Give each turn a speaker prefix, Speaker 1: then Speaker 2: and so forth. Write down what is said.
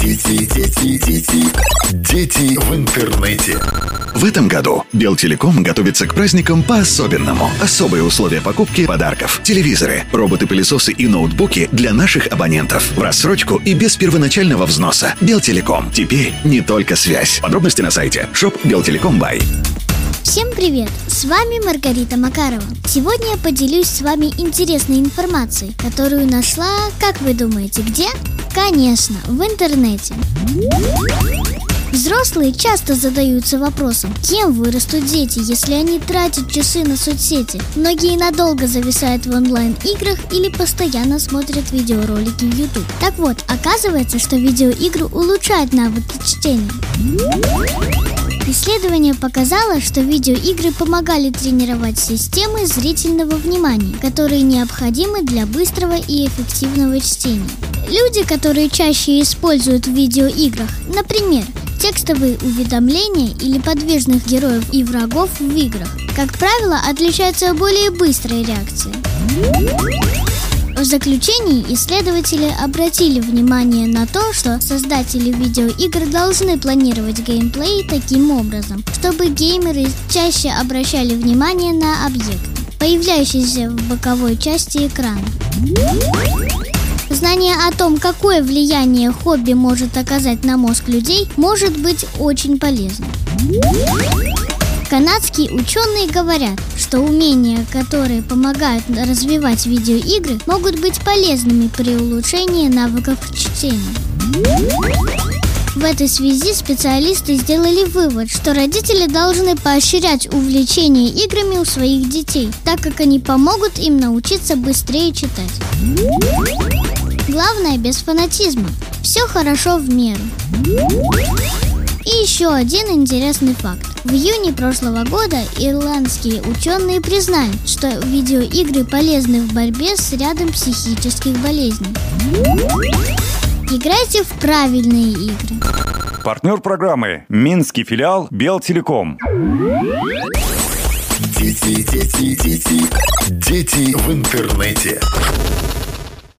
Speaker 1: Дети, дети, дети, дети в интернете. В этом году Белтелеком готовится к праздникам по-особенному. Особые условия покупки подарков. Телевизоры, роботы-пылесосы и ноутбуки для наших абонентов. В рассрочку и без первоначального взноса. Белтелеком. Теперь не только связь. Подробности на сайте shop Белтелеком Бай.
Speaker 2: Всем привет! С вами Маргарита Макарова. Сегодня я поделюсь с вами интересной информацией, которую нашла, как вы думаете, где? Конечно, в интернете. Взрослые часто задаются вопросом, кем вырастут дети, если они тратят часы на соцсети. Многие надолго зависают в онлайн-играх или постоянно смотрят видеоролики в YouTube. Так вот, оказывается, что видеоигры улучшают навыки чтения. Исследование показало, что видеоигры помогали тренировать системы зрительного внимания, которые необходимы для быстрого и эффективного чтения. Люди, которые чаще используют в видеоиграх, например, текстовые уведомления или подвижных героев и врагов в играх, как правило, отличаются более быстрой реакцией. В заключении исследователи обратили внимание на то, что создатели видеоигр должны планировать геймплей таким образом, чтобы геймеры чаще обращали внимание на объекты, появляющиеся в боковой части экрана. Знание о том, какое влияние хобби может оказать на мозг людей, может быть очень полезным. Канадские ученые говорят, что умения, которые помогают развивать видеоигры, могут быть полезными при улучшении навыков чтения. В этой связи специалисты сделали вывод, что родители должны поощрять увлечение играми у своих детей, так как они помогут им научиться быстрее читать. Главное без фанатизма. Все хорошо в меру. И еще один интересный факт. В июне прошлого года ирландские ученые признали, что видеоигры полезны в борьбе с рядом психических болезней. Играйте в правильные игры.
Speaker 3: Партнер программы Минский филиал Белтелеком.
Speaker 1: Дети, дети, дети, дети в интернете.